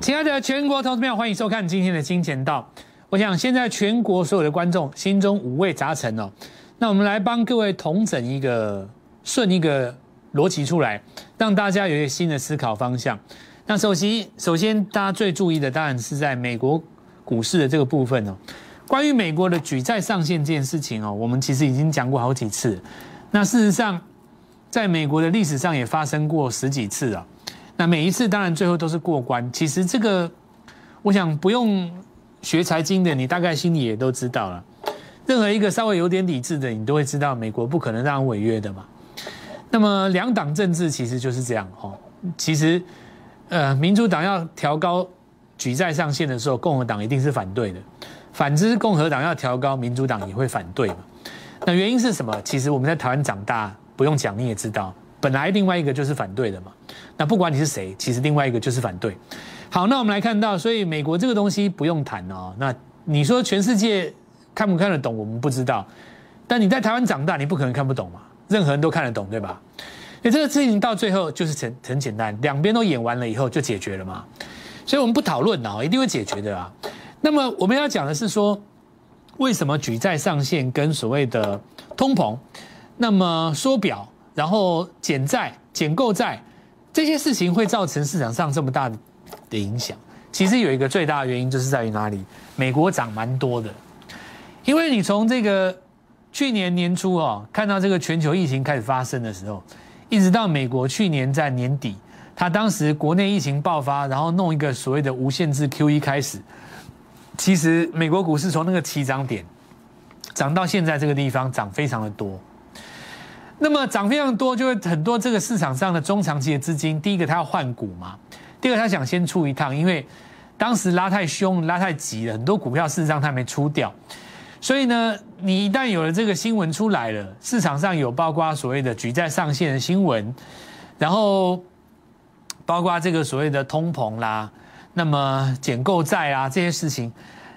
亲爱的全国投资朋欢迎收看今天的金钱道。我想现在全国所有的观众心中五味杂陈哦，那我们来帮各位统整一个顺一个逻辑出来，让大家有一个新的思考方向。那首先，首先大家最注意的当然是在美国股市的这个部分哦。关于美国的举债上限这件事情哦，我们其实已经讲过好几次。那事实上，在美国的历史上也发生过十几次啊。那每一次当然最后都是过关。其实这个，我想不用学财经的，你大概心里也都知道了。任何一个稍微有点理智的，你都会知道，美国不可能让违约的嘛。那么两党政治其实就是这样哦。其实，呃，民主党要调高举债上限的时候，共和党一定是反对的。反之，共和党要调高，民主党也会反对嘛？那原因是什么？其实我们在台湾长大，不用讲你也知道，本来另外一个就是反对的嘛。那不管你是谁，其实另外一个就是反对。好，那我们来看到，所以美国这个东西不用谈哦。那你说全世界看不看得懂？我们不知道。但你在台湾长大，你不可能看不懂嘛？任何人都看得懂，对吧？所以这个事情到最后就是很很简单，两边都演完了以后就解决了嘛。所以我们不讨论哦，一定会解决的啊。那么我们要讲的是说，为什么举债上限跟所谓的通膨，那么缩表，然后减债、减购债这些事情会造成市场上这么大的影响？其实有一个最大的原因就是在于哪里？美国涨蛮多的，因为你从这个去年年初哦，看到这个全球疫情开始发生的时候，一直到美国去年在年底，他当时国内疫情爆发，然后弄一个所谓的无限制 QE 开始。其实美国股市从那个起涨点涨到现在这个地方涨非常的多，那么涨非常多，就会很多这个市场上的中长期的资金，第一个他要换股嘛，第二个他想先出一趟，因为当时拉太凶、拉太急了，很多股票事实上他没出掉，所以呢，你一旦有了这个新闻出来了，市场上有包括所谓的举债上限的新闻，然后包括这个所谓的通膨啦。那么减购债啊这些事情，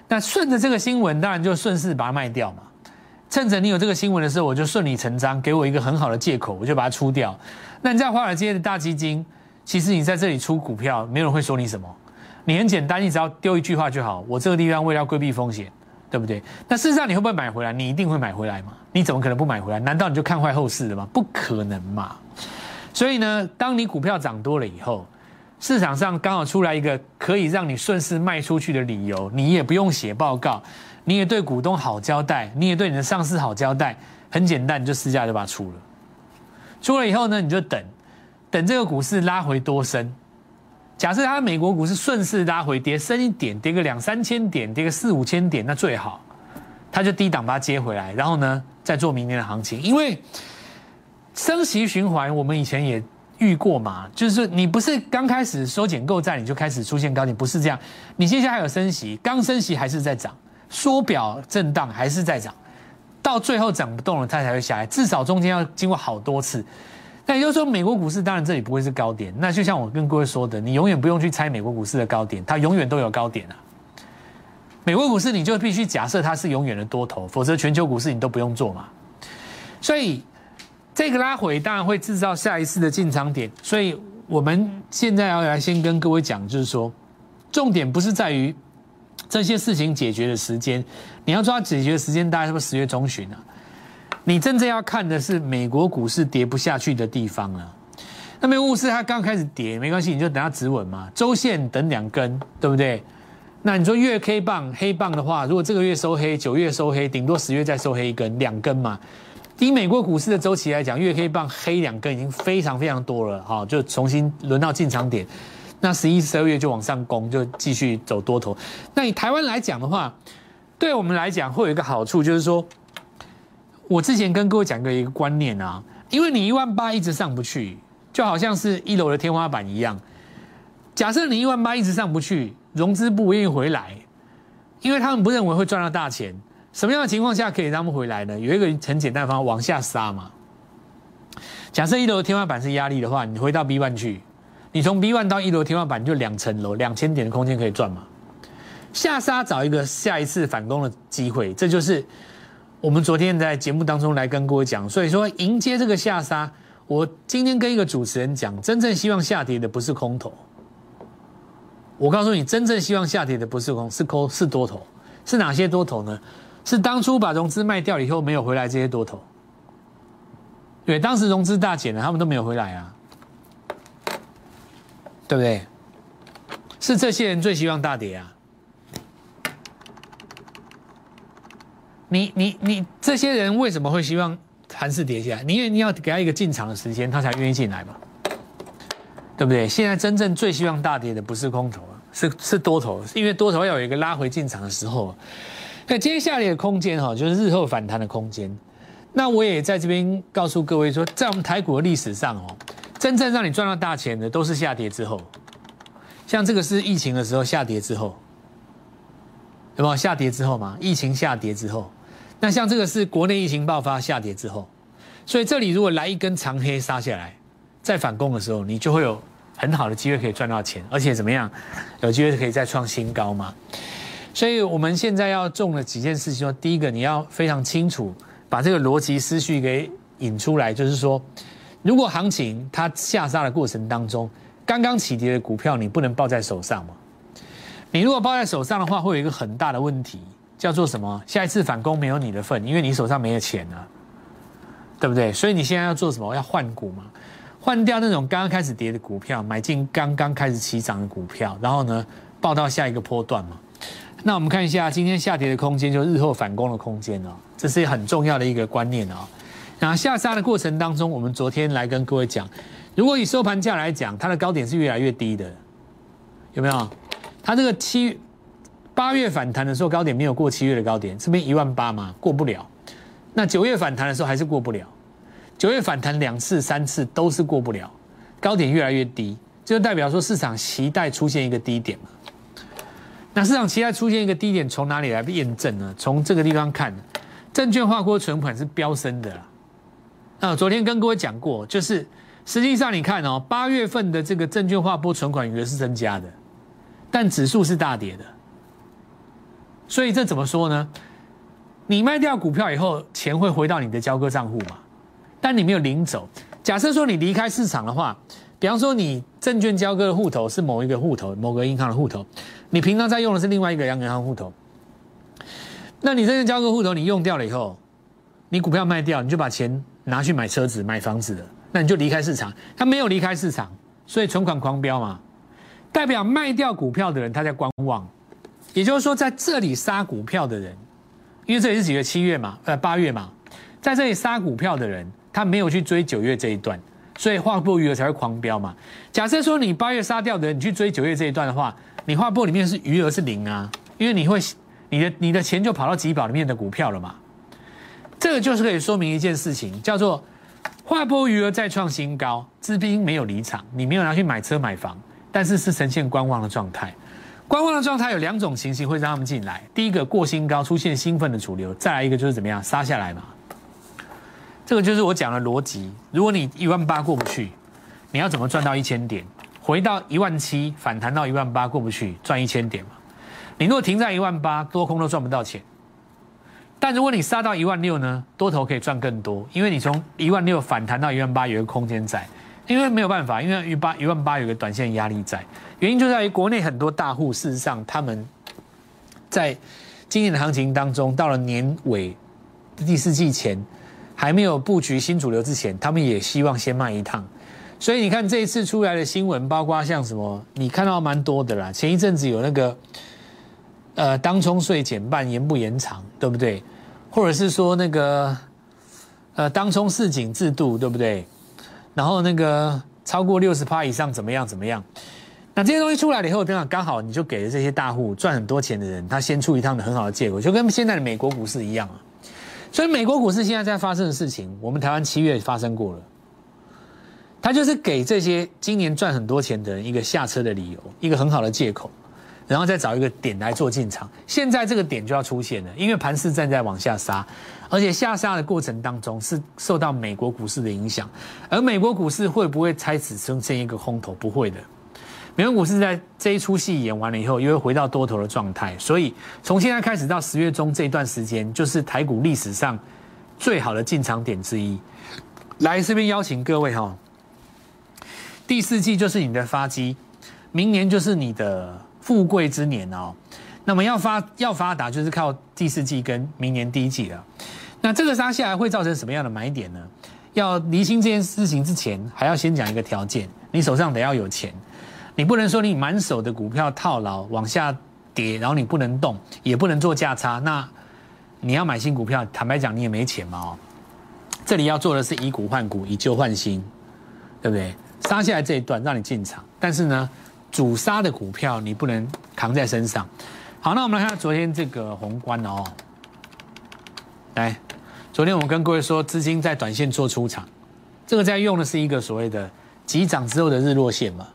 那顺着这个新闻，当然就顺势把它卖掉嘛。趁着你有这个新闻的时候，我就顺理成章给我一个很好的借口，我就把它出掉。那你在华尔街的大基金，其实你在这里出股票，没有人会说你什么。你很简单，你只要丢一句话就好。我这个地方为了规避风险，对不对？那事实上你会不会买回来？你一定会买回来嘛？你怎么可能不买回来？难道你就看坏后市了吗？不可能嘛。所以呢，当你股票涨多了以后。市场上刚好出来一个可以让你顺势卖出去的理由，你也不用写报告，你也对股东好交代，你也对你的上司好交代，很简单，你就私下就把它出了。出了以后呢，你就等，等这个股市拉回多深。假设它美国股市顺势拉回，跌深一点，跌个两三千点，跌个四五千点，那最好，它就低档把它接回来，然后呢，再做明年的行情。因为升息循环，我们以前也。遇过嘛？就是你不是刚开始收减购债，你就开始出现高点，不是这样。你接下来还有升息，刚升息还是在涨，缩表震荡还是在涨，到最后涨不动了，它才会下来。至少中间要经过好多次。那也就是说，美国股市当然这里不会是高点。那就像我跟各位说的，你永远不用去猜美国股市的高点，它永远都有高点啊。美国股市你就必须假设它是永远的多头，否则全球股市你都不用做嘛。所以。这个拉回当然会制造下一次的进场点，所以我们现在要来先跟各位讲，就是说，重点不是在于这些事情解决的时间，你要抓解决的时间大概是不是十月中旬啊？你真正要看的是美国股市跌不下去的地方了。那么股市它刚开始跌没关系，你就等它止稳嘛，周线等两根，对不对？那你说月 K 棒黑棒的话，如果这个月收黑，九月收黑，顶多十月再收黑一根，两根嘛。以美国股市的周期来讲，月黑棒黑两根已经非常非常多了，哈，就重新轮到进场点。那十一、十二月就往上攻，就继续走多头。那以台湾来讲的话，对我们来讲会有一个好处，就是说，我之前跟各位讲过一个观念啊，因为你一万八一直上不去，就好像是一楼的天花板一样。假设你一万八一直上不去，融资不愿意回来，因为他们不认为会赚到大钱。什么样的情况下可以让他们回来呢？有一个很简单的方法，往下杀嘛。假设一楼的天花板是压力的话，你回到 B one 去，你从 B one 到一楼天花板就两层楼，两千点的空间可以赚嘛。下杀找一个下一次反攻的机会，这就是我们昨天在节目当中来跟各位讲。所以说，迎接这个下杀，我今天跟一个主持人讲，真正希望下跌的不是空头，我告诉你，真正希望下跌的不是空，是空是多头，是哪些多头呢？是当初把融资卖掉以后没有回来这些多头。对，当时融资大减了，他们都没有回来啊，对不对？是这些人最希望大跌啊。你你你，这些人为什么会希望盘势跌下来？因为你要给他一个进场的时间，他才愿意进来嘛，对不对？现在真正最希望大跌的不是空头啊，是是多头，因为多头要有一个拉回进场的时候。那接下来的空间哈，就是日后反弹的空间。那我也在这边告诉各位说，在我们台股的历史上哦，真正让你赚到大钱的都是下跌之后，像这个是疫情的时候下跌之后，有没有下跌之后嘛？疫情下跌之后。那像这个是国内疫情爆发下跌之后，所以这里如果来一根长黑杀下来，在反攻的时候，你就会有很好的机会可以赚到钱，而且怎么样，有机会可以再创新高嘛。所以我们现在要重的几件事情，说第一个你要非常清楚把这个逻辑思绪给引出来，就是说，如果行情它下杀的过程当中，刚刚起跌的股票你不能抱在手上嘛？你如果抱在手上的话，会有一个很大的问题。叫做什么？下一次反攻没有你的份，因为你手上没有钱啊，对不对？所以你现在要做什么？要换股嘛，换掉那种刚刚开始跌的股票，买进刚刚开始起涨的股票，然后呢，报到下一个波段嘛。那我们看一下今天下跌的空间，就日后反攻的空间哦，这是很重要的一个观念啊。那下杀的过程当中，我们昨天来跟各位讲，如果以收盘价来讲，它的高点是越来越低的，有没有？它这个七。八月反弹的时候，高点没有过七月的高点，这边一万八嘛，过不了。那九月反弹的时候还是过不了。九月反弹两次、三次都是过不了，高点越来越低，就代表说市场期待出现一个低点嘛。那市场期待出现一个低点，从哪里来验证呢？从这个地方看，证券化过存款是飙升的。那昨天跟各位讲过，就是实际上你看哦，八月份的这个证券化波存款余额是增加的，但指数是大跌的。所以这怎么说呢？你卖掉股票以后，钱会回到你的交割账户嘛？但你没有领走。假设说你离开市场的话，比方说你证券交割的户头是某一个户头，某个银行的户头，你平常在用的是另外一个央银行户头。那你证券交割户头你用掉了以后，你股票卖掉，你就把钱拿去买车子、买房子了，那你就离开市场。他没有离开市场，所以存款狂飙嘛，代表卖掉股票的人他在观望。也就是说，在这里杀股票的人，因为这里是几月？七月嘛，呃，八月嘛，在这里杀股票的人，他没有去追九月这一段，所以划拨余额才会狂飙嘛。假设说你八月杀掉的人，你去追九月这一段的话，你划拨里面是余额是零啊，因为你会你的你的钱就跑到集保里面的股票了嘛。这个就是可以说明一件事情，叫做划拨余额再创新高，资金没有离场，你没有拿去买车买房，但是是呈现观望的状态。观望的状态有两种情形会让他们进来，第一个过新高出现兴奋的主流，再来一个就是怎么样杀下来嘛。这个就是我讲的逻辑。如果你一万八过不去，你要怎么赚到一千点？回到一万七反弹到一万八过不去，赚一千点嘛。你如果停在一万八，多空都赚不到钱。但如果你杀到一万六呢，多头可以赚更多，因为你从一万六反弹到一万八有一个空间在。因为没有办法，因为一八一万八有个短线压力在，原因就在于国内很多大户，事实上他们在今年的行情当中，到了年尾第四季前，还没有布局新主流之前，他们也希望先卖一趟。所以你看这一次出来的新闻，包括像什么，你看到蛮多的啦。前一阵子有那个呃，当冲税减半延不延长，对不对？或者是说那个呃，当冲市井制度，对不对？然后那个超过六十趴以上怎么样怎么样？那这些东西出来了以后，等下刚好你就给了这些大户赚很多钱的人，他先出一趟的很好的借口，就跟现在的美国股市一样啊。所以美国股市现在在发生的事情，我们台湾七月发生过了，他就是给这些今年赚很多钱的人一个下车的理由，一个很好的借口。然后再找一个点来做进场，现在这个点就要出现了，因为盘势正在往下杀，而且下杀的过程当中是受到美国股市的影响，而美国股市会不会开始出现一个空头？不会的，美国股市在这一出戏演完了以后，又会回到多头的状态，所以从现在开始到十月中这一段时间，就是台股历史上最好的进场点之一。来这边邀请各位哈，第四季就是你的发机，明年就是你的。富贵之年哦。那么要发要发达，就是靠第四季跟明年第一季了。那这个杀下来会造成什么样的买点呢？要厘清这件事情之前，还要先讲一个条件：你手上得要有钱，你不能说你满手的股票套牢往下跌，然后你不能动，也不能做价差。那你要买新股票，坦白讲你也没钱嘛哦。这里要做的是以股换股，以旧换新，对不对？杀下来这一段让你进场，但是呢，主杀的股票你不能扛在身上。好，那我们来看昨天这个宏观哦，来。昨天我们跟各位说，资金在短线做出场，这个在用的是一个所谓的急涨之后的日落线嘛。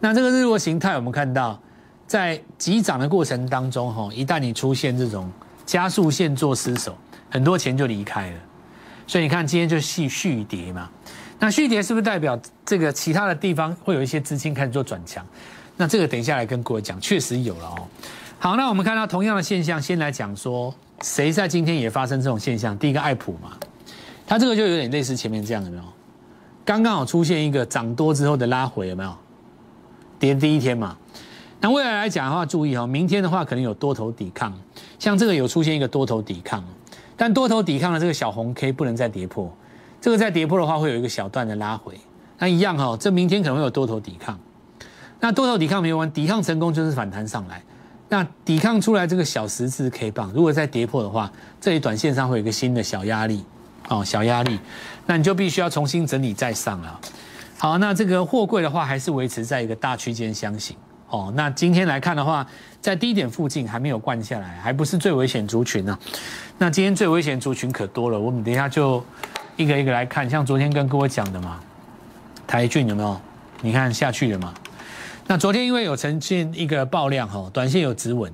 那这个日落形态，我们看到在急涨的过程当中，哈，一旦你出现这种加速线做失守，很多钱就离开了。所以你看今天就续续跌嘛。那续跌是不是代表这个其他的地方会有一些资金开始做转强？那这个等一下来跟各位讲，确实有了哦。好，那我们看到同样的现象，先来讲说。谁在今天也发生这种现象？第一个爱普嘛，它这个就有点类似前面这样，有没有？刚刚好出现一个涨多之后的拉回，有没有？跌第一天嘛。那未来来讲的话，注意哦，明天的话可能有多头抵抗，像这个有出现一个多头抵抗，但多头抵抗的这个小红 K 不能再跌破，这个再跌破的话会有一个小段的拉回。那一样哈，这明天可能会有多头抵抗，那多头抵抗没有完，抵抗成功就是反弹上来。那抵抗出来这个小十字 K 棒，如果再跌破的话，这里短线上会有一个新的小压力，哦，小压力，那你就必须要重新整理再上了。好，那这个货柜的话，还是维持在一个大区间箱型，哦，那今天来看的话，在低点附近还没有灌下来，还不是最危险族群呢。那今天最危险族群可多了，我们等一下就一个一个来看，像昨天跟各位讲的嘛，台骏有没有？你看下去了嘛？那昨天因为有呈现一个爆量哈，短线有止稳，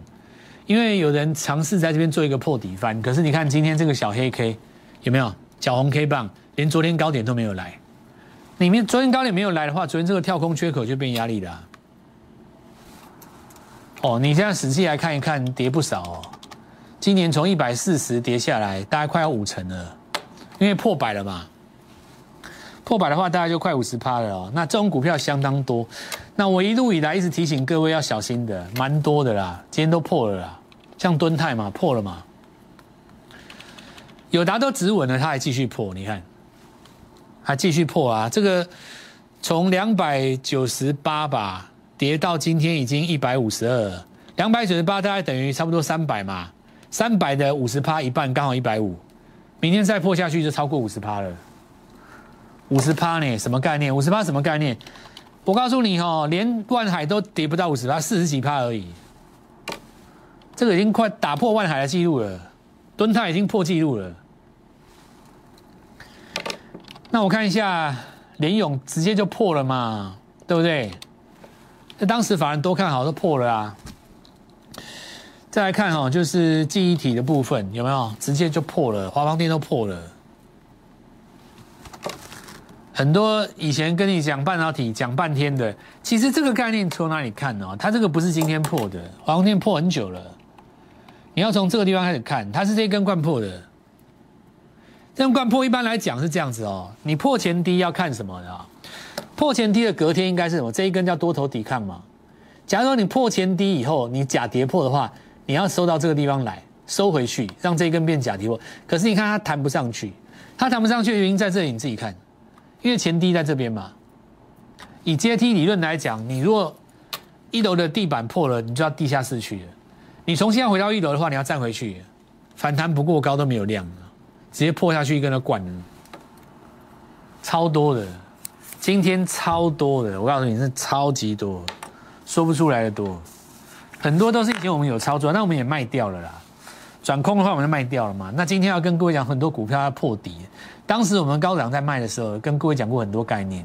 因为有人尝试在这边做一个破底翻，可是你看今天这个小黑 K 有没有小红 K 棒，连昨天高点都没有来，里面昨天高点没有来的话，昨天这个跳空缺口就变压力了。哦，你现在仔细来看一看，跌不少哦，今年从一百四十跌下来，大概快要五成了，因为破百了嘛。破百的话，大概就快五十趴了哦。那这种股票相当多。那我一路以来一直提醒各位要小心的，蛮多的啦。今天都破了啦，像敦泰嘛，破了嘛。友达都止稳了，它还继续破，你看，还继续破啊。这个从两百九十八吧跌到今天已经一百五十二，两百九十八大概等于差不多三百嘛。三百的五十趴一半刚好一百五，明天再破下去就超过五十趴了。五十趴呢？什么概念？五十趴什么概念？我告诉你哦，连万海都跌不到五十趴，四十几趴而已。这个已经快打破万海的记录了，敦泰已经破纪录了。那我看一下联勇直接就破了嘛，对不对？那当时法人都看好都破了啊。再来看哈，就是记忆体的部分有没有直接就破了？华邦电都破了。很多以前跟你讲半导体讲半天的，其实这个概念从哪里看呢？它这个不是今天破的，华邦电破很久了。你要从这个地方开始看，它是这根贯破的。这根贯破一般来讲是这样子哦。你破前低要看什么的？破前低的隔天应该是什么？这一根叫多头抵抗嘛。假如说你破前低以后，你假跌破的话，你要收到这个地方来收回去，让这一根变假跌破。可是你看它弹不上去，它弹不上去的原因在这里，你自己看。因为前低在这边嘛，以阶梯理论来讲，你如果一楼的地板破了，你就要地下室去了。你重新要回到一楼的话，你要站回去，反弹不过高都没有量直接破下去跟它灌了，超多的，今天超多的，我告诉你是超级多，说不出来的多，很多都是以前我们有操作，那我们也卖掉了啦。转空的话，我们就卖掉了嘛。那今天要跟各位讲，很多股票要破底。当时我们高涨在卖的时候，跟各位讲过很多概念，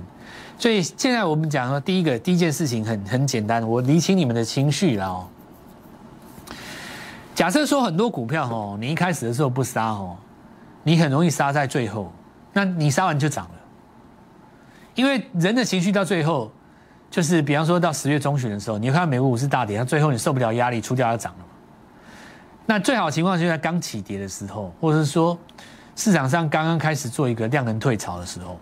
所以现在我们讲说，第一个第一件事情很很简单，我理清你们的情绪了哦。假设说很多股票哦，你一开始的时候不杀哦，你很容易杀在最后，那你杀完就涨了，因为人的情绪到最后，就是比方说到十月中旬的时候，你看美国股市大跌，它最后你受不了压力出掉要涨了嘛。那最好的情况就是在刚起跌的时候，或者是说。市场上刚刚开始做一个量能退潮的时候，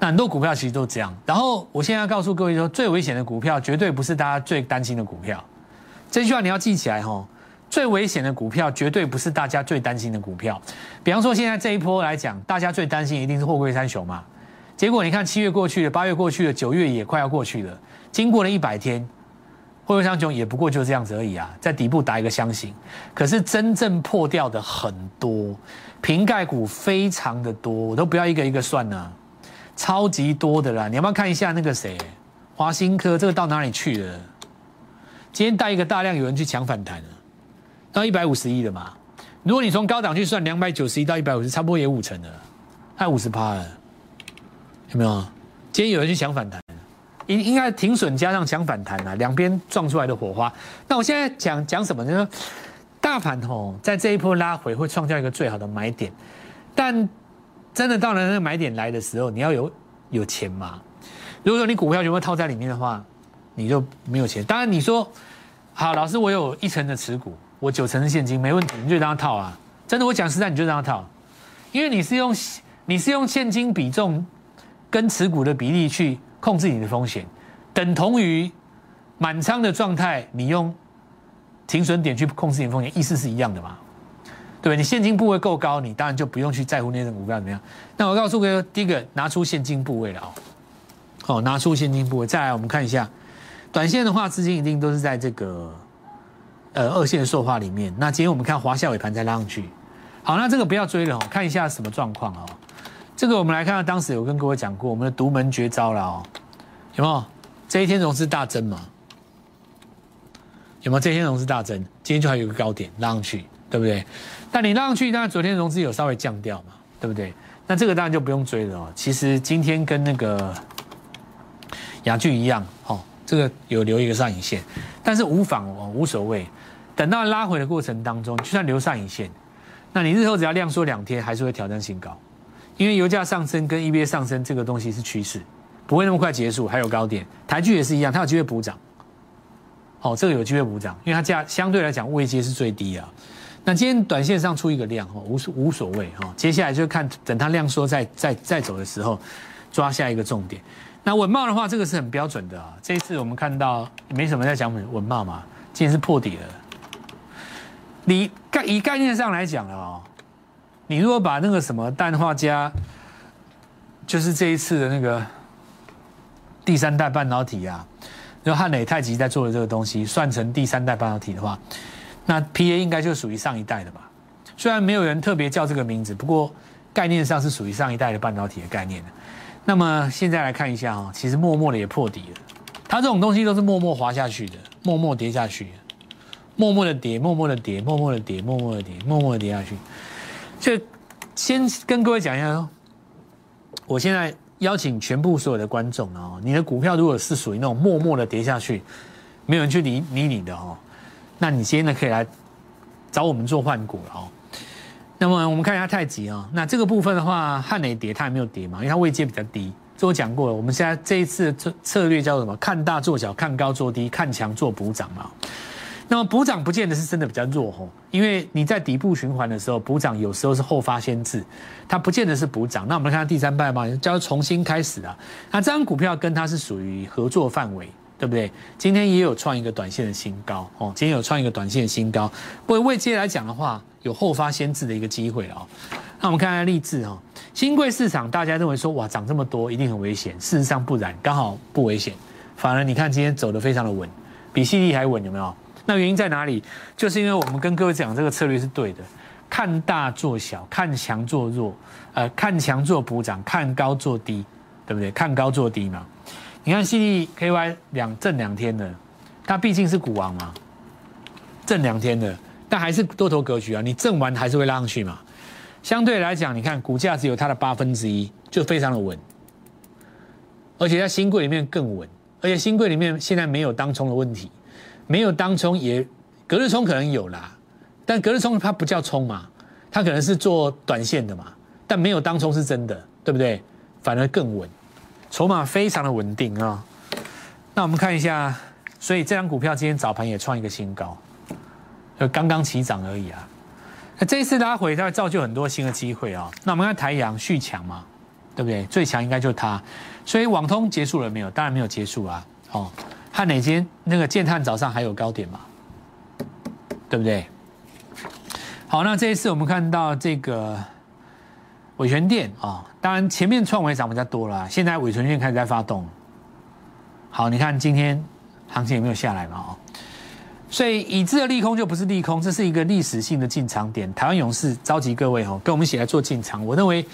那很多股票其实都这样。然后我现在要告诉各位说，最危险的股票绝对不是大家最担心的股票。这句话你要记起来哈。最危险的股票绝对不是大家最担心的股票。比方说现在这一波来讲，大家最担心一定是货柜三雄嘛。结果你看七月过去了，八月过去了，九月也快要过去了。经过了一百天，货柜三雄也不过就这样子而已啊，在底部打一个箱型。可是真正破掉的很多，瓶盖股非常的多，我都不要一个一个算了，超级多的啦。你要不要看一下那个谁，华新科这个到哪里去了？今天带一个大量有人去抢反弹了。到一百五十亿了嘛？如果你从高档去算，两百九十一到一百五十，差不多也五成了，还五十趴了，有没有？今天有人去抢反弹，应应该停损加上抢反弹啊，两边撞出来的火花。那我现在讲讲什么呢？大盘吼，在这一波拉回会创造一个最好的买点，但真的到了那个买点来的时候，你要有有钱嘛？如果说你股票全部套在里面的话，你就没有钱。当然你说好，老师，我有一成的持股。我九成是现金，没问题，你就让他套啊！真的，我讲实在，你就让他套，因为你是用你是用现金比重跟持股的比例去控制你的风险，等同于满仓的状态，你用停损点去控制你的风险，意思是一样的嘛？对对？你现金部位够高，你当然就不用去在乎那种股票怎么样。那我告诉各位，第一个拿出现金部位了哦，好，拿出现金部位。再来，我们看一下，短线的话，资金一定都是在这个。呃，二线塑化里面，那今天我们看华夏尾盘再拉上去，好，那这个不要追了哦，看一下什么状况哦。这个我们来看看，当时有跟各位讲过我们的独门绝招了哦，有没有？这一天融资大增嘛？有没有？这一天融资大增，今天就还有个高点拉上去，对不对？但你拉上去，当然昨天融资有稍微降掉嘛，对不对？那这个当然就不用追了哦。其实今天跟那个雅聚一样，哦，这个有留一个上影线，但是无妨哦，无所谓。等到拉回的过程当中，就算留上影线，那你日后只要量缩两天，还是会挑战新高，因为油价上升跟 EBA 上升这个东西是趋势，不会那么快结束。还有高点，台剧也是一样，它有机会补涨。好，这个有机会补涨，因为它价相对来讲位阶是最低啊。那今天短线上出一个量，哦，无所无所谓哈。接下来就看等它量缩再再再走的时候，抓下一个重点。那稳茂的话，这个是很标准的啊。这一次我们看到没什么在讲稳稳茂嘛，今天是破底了。你概以概念上来讲啊，你如果把那个什么氮化镓，就是这一次的那个第三代半导体啊，就汉磊太极在做的这个东西，算成第三代半导体的话，那 P A 应该就属于上一代的吧？虽然没有人特别叫这个名字，不过概念上是属于上一代的半导体的概念的。那么现在来看一下啊，其实默默的也破底了，它这种东西都是默默滑下去的，默默跌下去。默默的跌，默默的跌，默默的跌，默默的跌，默默的跌下去。就先跟各位讲一下，我现在邀请全部所有的观众哦，你的股票如果是属于那种默默的跌下去，没有人去理理你的哦，那你今天呢可以来找我们做换股了哦。那么我们看一下太极啊，那这个部分的话，汉雷跌它还没有跌嘛，因为它位阶比较低。这我讲过了，我们现在这一次策策略叫什么？看大做小，看高做低，看强做补涨嘛。那么补涨不见得是真的比较弱吼，因为你在底部循环的时候，补涨有时候是后发先至，它不见得是补涨。那我们来看第三拜嘛，叫重新开始啊。那这张股票跟它是属于合作范围，对不对？今天也有创一个短线的新高哦，今天有创一个短线的新高。不过未接来讲的话，有后发先至的一个机会哦。那我们看看励志哈，新贵市场大家认为说哇涨这么多一定很危险，事实上不然，刚好不危险，反而你看今天走的非常的稳，比细粒还稳，有没有？那原因在哪里？就是因为我们跟各位讲这个策略是对的，看大做小，看强做弱，呃，看强做补涨，看高做低，对不对？看高做低嘛。你看 C D K Y 两挣两天的，它毕竟是股王嘛，挣两天的，但还是多头格局啊。你挣完还是会拉上去嘛。相对来讲，你看股价只有它的八分之一，就非常的稳，而且在新贵里面更稳，而且新贵里面现在没有当冲的问题。没有当冲也隔日冲可能有啦，但隔日冲它不叫冲嘛，它可能是做短线的嘛，但没有当冲是真的，对不对？反而更稳，筹码非常的稳定啊。那我们看一下，所以这张股票今天早盘也创一个新高，就刚刚起涨而已啊。那这一次拉回，它会造就很多新的机会啊。那我们看台阳续强嘛，对不对？最强应该就是它。所以网通结束了没有？当然没有结束啊。哦，汉哪间那个建汉早上还有高点嘛？对不对？好，那这一次我们看到这个伟权店啊，当然前面创维涨比较多了，现在伟权店开始在发动。好，你看今天行情有没有下来嘛？哦，所以已知的利空就不是利空，这是一个历史性的进场点。台湾勇士召集各位哦，跟我们一起来做进场。我认为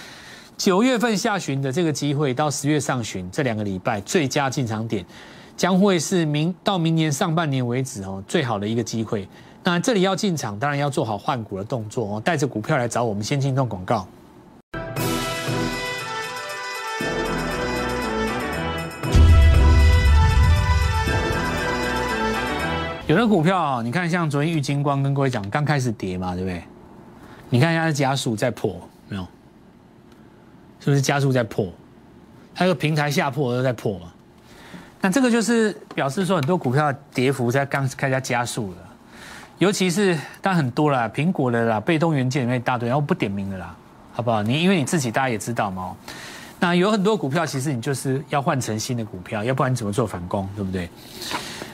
九月份下旬的这个机会到十月上旬这两个礼拜最佳进场点，将会是明到明年上半年为止哦最好的一个机会。那这里要进场，当然要做好换股的动作哦，带着股票来找我们先进动广告。有的股票啊，你看像昨天玉金光跟各位讲，刚开始跌嘛，对不对？你看一下加速在破，没有？是不是加速在破？它个平台下破都在破嘛？那这个就是表示说，很多股票跌幅在刚开始加速了，尤其是但很多啦，苹果的啦，被动元件里面一大堆，然后不点名的啦，好不好？你因为你自己大家也知道嘛，那有很多股票其实你就是要换成新的股票，要不然你怎么做反攻，对不对？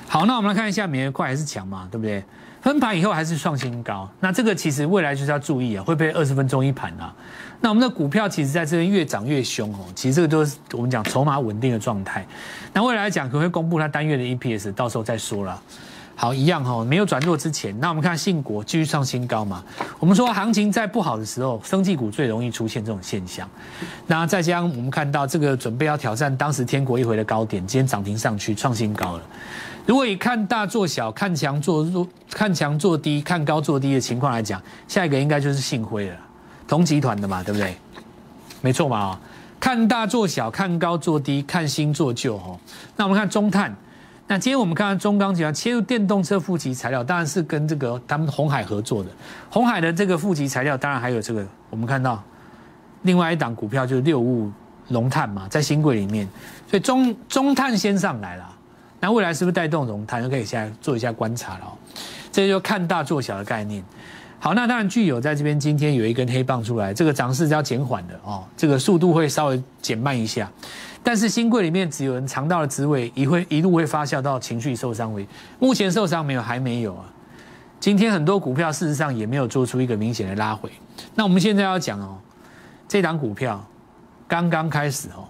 好，那我们来看一下，美元快还是强嘛，对不对？分盘以后还是创新高，那这个其实未来就是要注意啊，会被二十分钟一盘啊。那我们的股票其实在这边越涨越凶哦，其实这个都是我们讲筹码稳定的状态。那未来讲，可能会公布它单月的 EPS，到时候再说了。好，一样哈，没有转弱之前，那我们看信国继续创新高嘛。我们说行情在不好的时候，生技股最容易出现这种现象。那再加上我们看到这个准备要挑战当时天国一回的高点，今天涨停上去创新高了。如果以看大做小、看强做弱、看强做低、看高做低的情况来讲，下一个应该就是信辉了，同集团的嘛，对不对？没错嘛，啊，看大做小、看高做低、看新做旧，哦。那我们看中碳，那今天我们看到中钢集团切入电动车负极材料，当然是跟这个他们红海合作的。红海的这个负极材料，当然还有这个，我们看到另外一档股票就是六物龙碳嘛，在新贵里面，所以中中碳先上来了。那未来是不是带动融碳，就可以现在做一下观察了。这就看大做小的概念。好，那当然具有在这边今天有一根黑棒出来，这个涨势是要减缓的哦，这个速度会稍微减慢一下。但是新贵里面只有人尝到了滋味，一会一路会发酵到情绪受伤为。目前受伤没有，还没有啊。今天很多股票事实上也没有做出一个明显的拉回。那我们现在要讲哦，这档股票刚刚开始哦。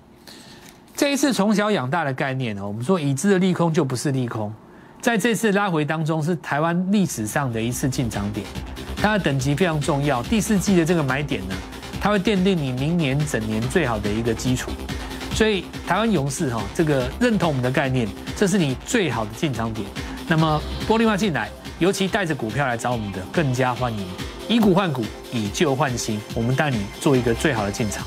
这一次从小养大的概念哦，我们说已知的利空就不是利空，在这次拉回当中是台湾历史上的一次进场点，它的等级非常重要。第四季的这个买点呢，它会奠定你明年整年最好的一个基础。所以台湾勇士哈，这个认同我们的概念，这是你最好的进场点。那么玻璃化进来，尤其带着股票来找我们的，更加欢迎。以股换股，以旧换新，我们带你做一个最好的进场。